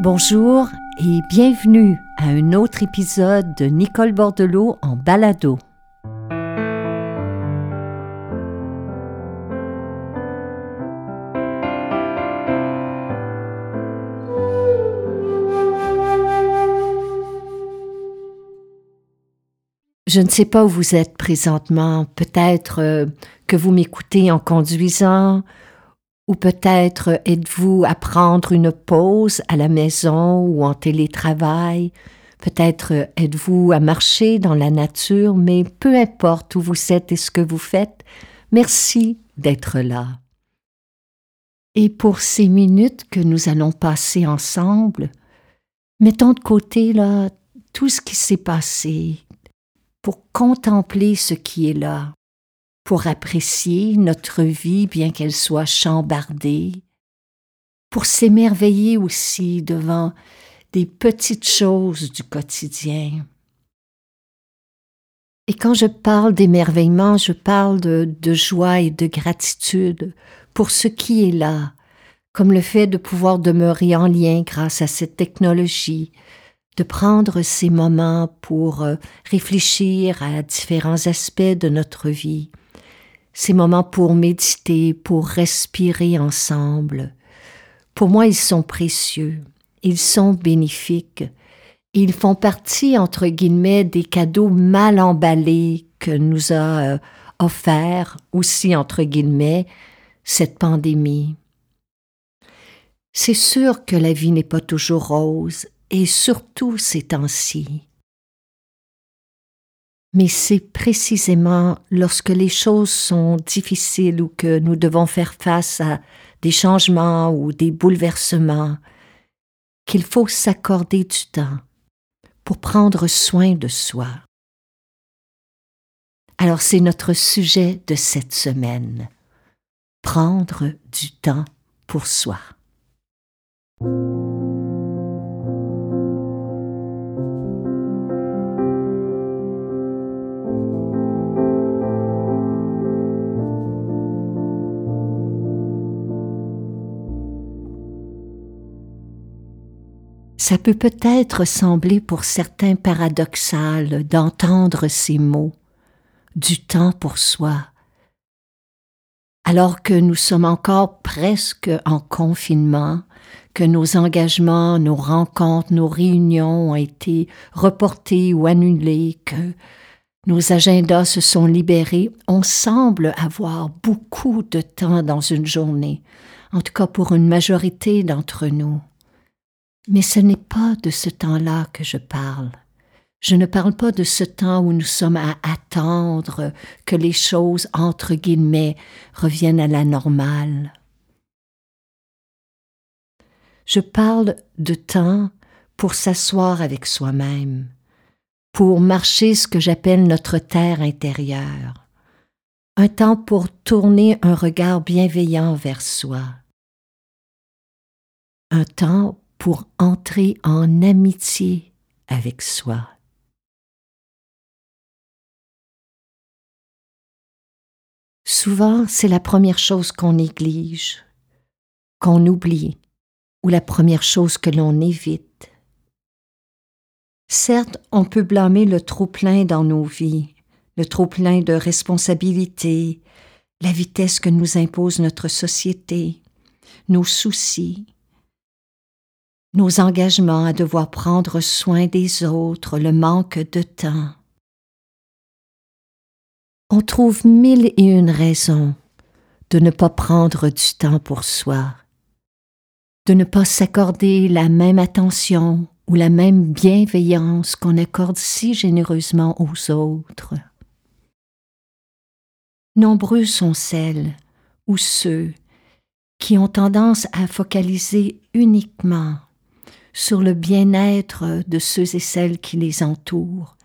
Bonjour et bienvenue à un autre épisode de Nicole Bordelot en balado. Je ne sais pas où vous êtes présentement. Peut-être euh, que vous m'écoutez en conduisant, ou peut-être êtes-vous à prendre une pause à la maison ou en télétravail? Peut-être êtes-vous à marcher dans la nature, mais peu importe où vous êtes et ce que vous faites, merci d'être là. Et pour ces minutes que nous allons passer ensemble, mettons de côté là tout ce qui s'est passé pour contempler ce qui est là pour apprécier notre vie bien qu'elle soit chambardée, pour s'émerveiller aussi devant des petites choses du quotidien. Et quand je parle d'émerveillement, je parle de, joie et de gratitude pour ce qui est là, comme le fait de pouvoir demeurer en lien grâce à cette technologie, de prendre ces moments pour euh, réfléchir à différents aspects de notre vie, ces moments pour méditer, pour respirer ensemble. Pour moi, ils sont précieux, ils sont bénéfiques, ils font partie, entre guillemets, des cadeaux mal emballés que nous a euh, offert aussi, entre guillemets, cette pandémie. C'est sûr que la vie n'est pas toujours rose, et surtout ces temps-ci. Mais c'est précisément lorsque les choses sont difficiles ou que nous devons faire face à des changements ou des bouleversements qu'il faut s'accorder du temps pour prendre soin de soi. Alors c'est notre sujet de cette semaine. Prendre du temps pour soi. Ça peut peut-être sembler pour certains paradoxal d'entendre ces mots, du temps pour soi, alors que nous sommes encore presque en confinement, que nos engagements, nos rencontres, nos réunions ont été reportés ou annulés, que nos agendas se sont libérés, on semble avoir beaucoup de temps dans une journée, en tout cas pour une majorité d'entre nous. Mais ce n'est pas de ce temps-là que je parle. Je ne parle pas de ce temps où nous sommes à attendre que les choses, entre guillemets, reviennent à la normale. Je parle de temps pour s'asseoir avec soi-même, pour marcher ce que j'appelle notre terre intérieure, un temps pour tourner un regard bienveillant vers soi, un temps pour entrer en amitié avec soi. Souvent, c'est la première chose qu'on néglige, qu'on oublie, ou la première chose que l'on évite. Certes, on peut blâmer le trop-plein dans nos vies, le trop-plein de responsabilités, la vitesse que nous impose notre société, nos soucis, nos engagements à devoir prendre soin des autres, le manque de temps. On trouve mille et une raisons de ne pas prendre du temps pour soi, de ne pas s'accorder la même attention ou la même bienveillance qu'on accorde si généreusement aux autres. Nombreux sont celles ou ceux qui ont tendance à focaliser uniquement sur le bien-être de ceux et celles qui les entourent.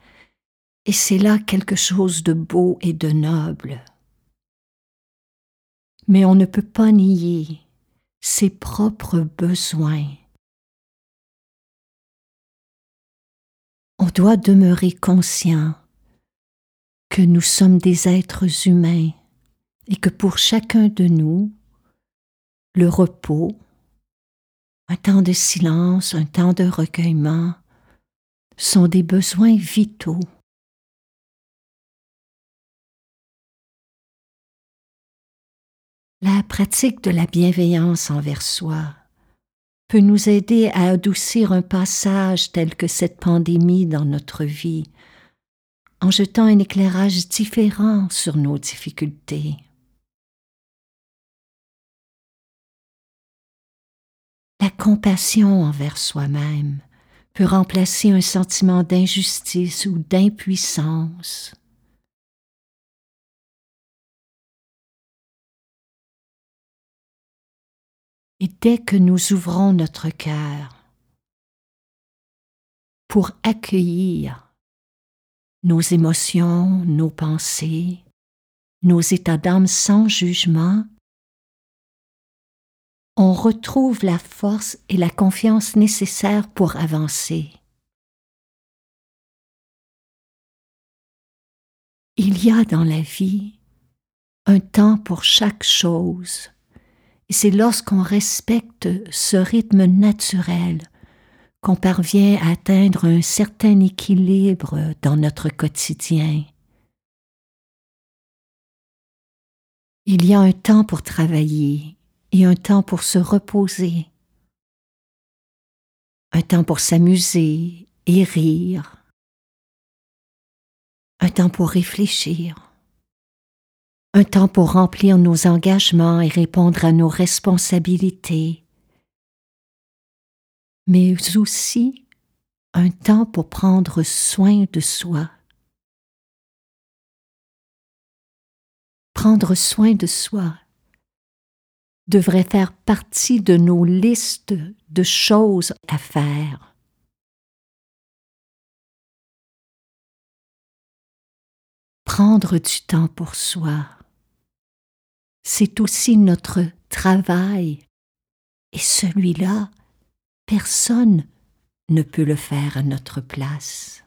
Et c'est là quelque chose de beau et de noble. Mais on ne peut pas nier ses propres besoins. On doit demeurer conscient que nous sommes des êtres humains et que pour chacun de nous, le repos, un temps de silence, un temps de recueillement sont des besoins vitaux. La pratique de la bienveillance envers soi peut nous aider à adoucir un passage tel que cette pandémie dans notre vie, en jetant un éclairage différent sur nos difficultés. La compassion envers soi-même peut remplacer un sentiment d'injustice ou d'impuissance. Et dès que nous ouvrons notre cœur pour accueillir nos émotions, nos pensées, nos états d'âme sans jugement, on retrouve la force et la confiance nécessaires pour avancer. Il y a dans la vie un temps pour chaque chose et c'est lorsqu'on respecte ce rythme naturel qu'on parvient à atteindre un certain équilibre dans notre quotidien. Il y a un temps pour travailler et un temps pour se reposer, un temps pour s'amuser et rire, un temps pour réfléchir. Un temps pour remplir nos engagements et répondre à nos responsabilités, mais aussi un temps pour prendre soin de soi. Prendre soin de soi devrait faire partie de nos listes de choses à faire. Prendre du temps pour soi c'est aussi notre travail. Et celui-là, personne ne peut le faire à notre place.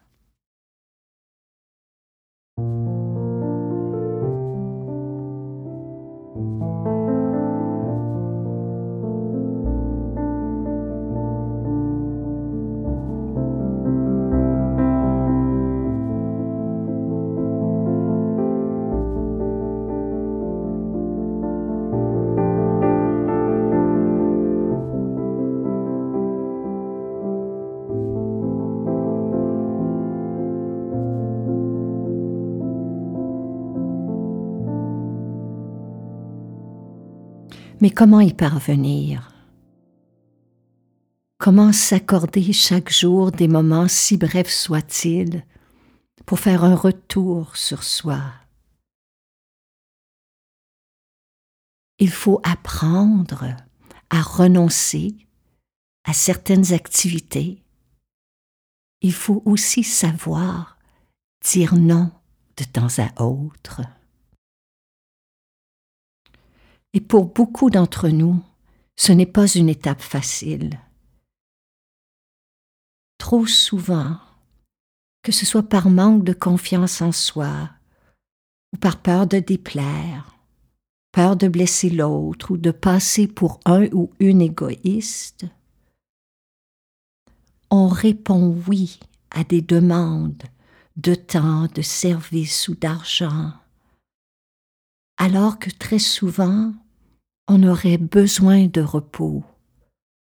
Mais comment y parvenir? Comment s'accorder chaque jour des moments si brefs soient-ils pour faire un retour sur soi? Il faut apprendre à renoncer à certaines activités. Il faut aussi savoir dire non de temps à autre. Et pour beaucoup d'entre nous, ce n'est pas une étape facile. Trop souvent, que ce soit par manque de confiance en soi, ou par peur de déplaire, peur de blesser l'autre ou de passer pour un ou une égoïste, on répond oui à des demandes de temps, de service ou d'argent, alors que très souvent on aurait besoin de repos,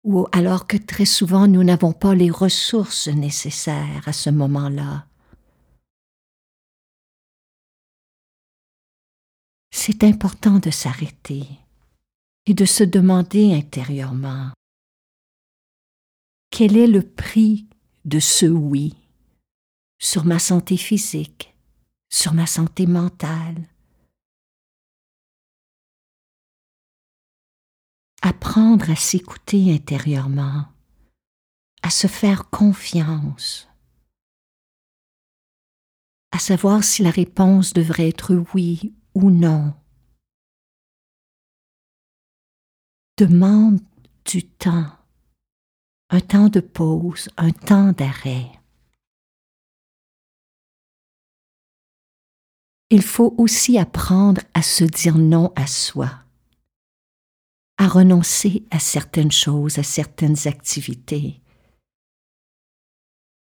ou alors que très souvent nous n'avons pas les ressources nécessaires à ce moment-là. C'est important de s'arrêter et de se demander intérieurement quel est le prix de ce oui sur ma santé physique, sur ma santé mentale, apprendre à s'écouter intérieurement, à se faire confiance, à savoir si la réponse devrait être oui ou non. Demande du temps, un temps de pause, un temps d'arrêt. Il faut aussi apprendre à se dire non à soi à renoncer à certaines choses, à certaines activités.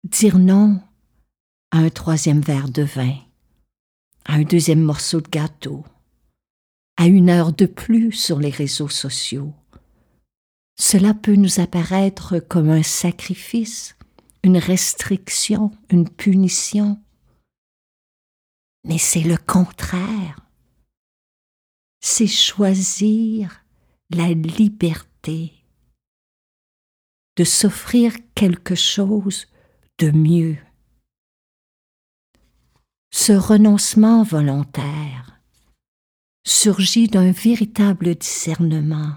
Dire non à un troisième verre de vin, à un deuxième morceau de gâteau, à une heure de plus sur les réseaux sociaux. Cela peut nous apparaître comme un sacrifice, une restriction, une punition. Mais c'est le contraire. C'est choisir la liberté de s'offrir quelque chose de mieux. Ce renoncement volontaire surgit d'un véritable discernement,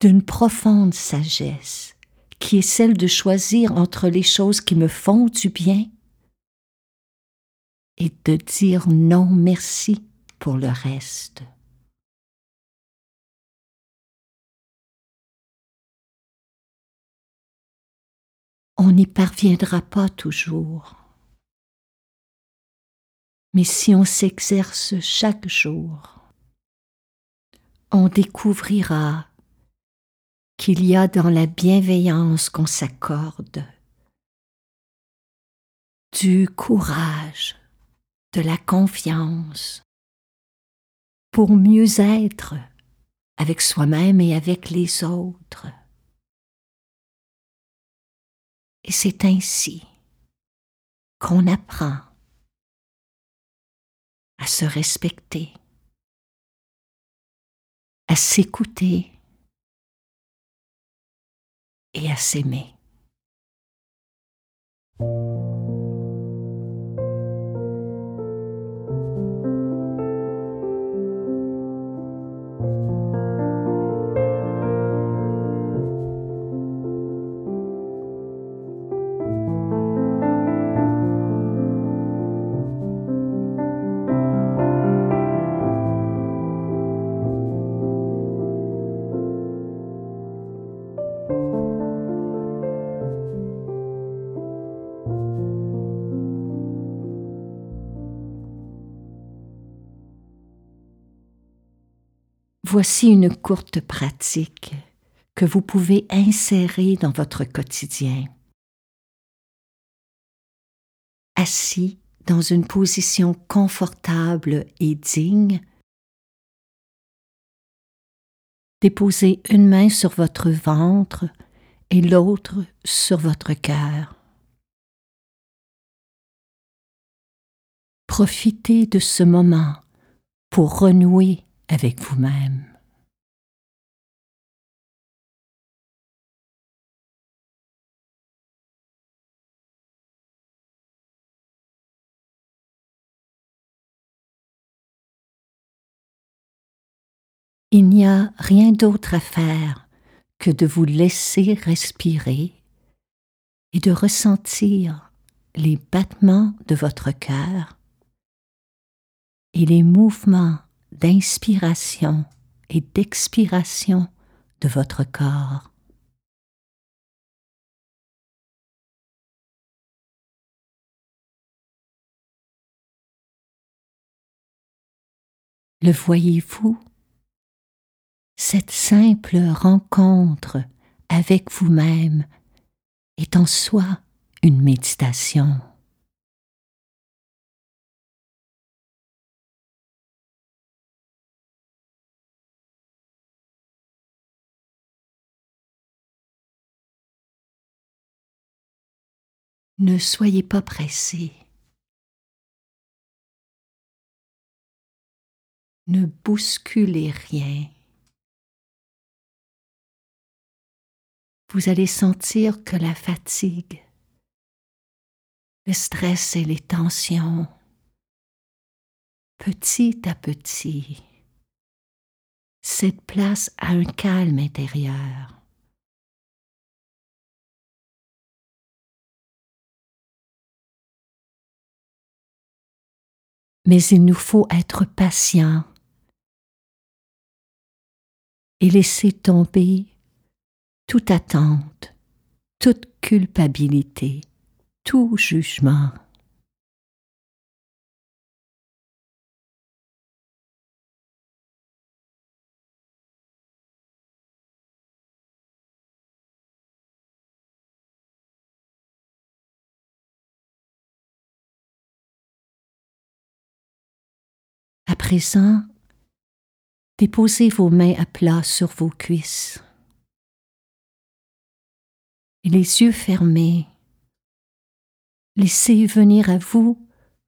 d'une profonde sagesse qui est celle de choisir entre les choses qui me font du bien et de dire non merci pour le reste. On n'y parviendra pas toujours. Mais si on s'exerce chaque jour, on découvrira qu'il y a dans la bienveillance qu'on s'accorde du courage, de la confiance, pour mieux être avec soi-même et avec les autres. Et c'est ainsi qu'on apprend à se respecter, à s'écouter et à s'aimer. Voici une courte pratique que vous pouvez insérer dans votre quotidien. Assis dans une position confortable et digne, déposez une main sur votre ventre et l'autre sur votre cœur. Profitez de ce moment pour renouer avec vous-même. Il n'y a rien d'autre à faire que de vous laisser respirer et de ressentir les battements de votre cœur et les mouvements d'inspiration et d'expiration de votre corps. Le voyez-vous Cette simple rencontre avec vous-même est en soi une méditation. Ne soyez pas pressé. Ne bousculez rien. Vous allez sentir que la fatigue, le stress et les tensions, petit à petit, cèdent place à un calme intérieur. mais il nous faut être patient et laisser tomber toute attente, toute culpabilité, tout jugement. À présent, déposez vos mains à plat sur vos cuisses. Les yeux fermés, laissez venir à vous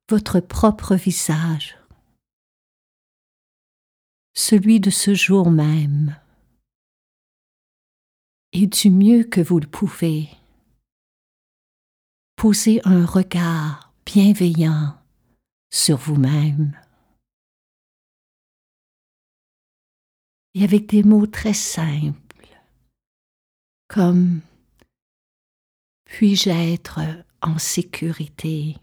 votre propre visage, celui de ce jour même, et du mieux que vous le pouvez, posez un regard bienveillant sur vous-même. Et avec des mots très simples, comme puis-je être en sécurité?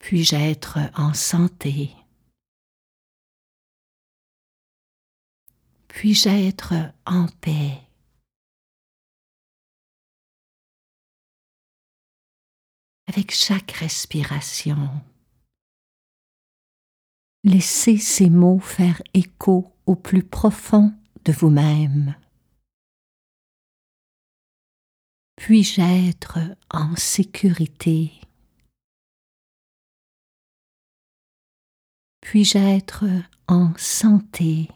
Puis-je être en santé? Puis-je être en paix? Avec chaque respiration, laissez ces mots faire écho au plus profond de vous-même. Puis-je être en sécurité? Puis-je être en santé?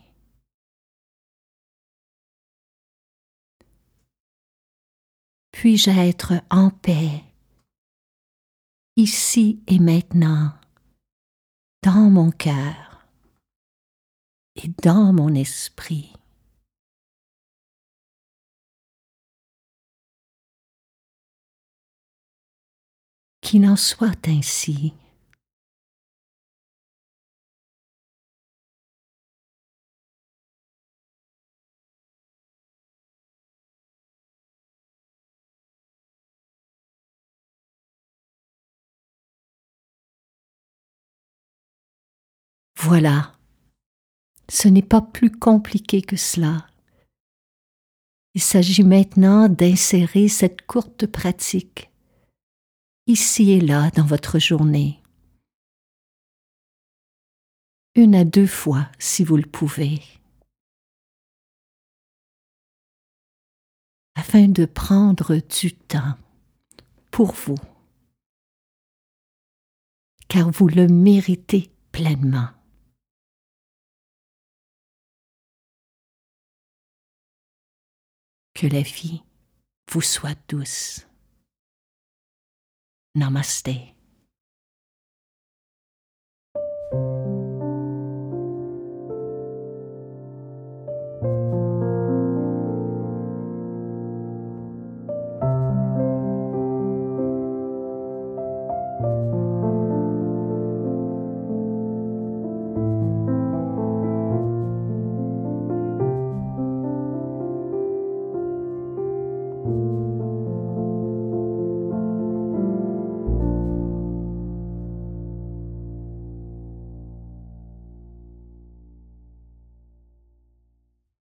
Puis-je être en paix? Ici et maintenant dans mon cœur et dans mon esprit Qu'il en soit ainsi. Voilà, ce n'est pas plus compliqué que cela. Il s'agit maintenant d'insérer cette courte pratique ici et là dans votre journée. Une à deux fois si vous le pouvez. Afin de prendre du temps pour vous, car vous le méritez pleinement. Que la vie vous soit douce. Namaste.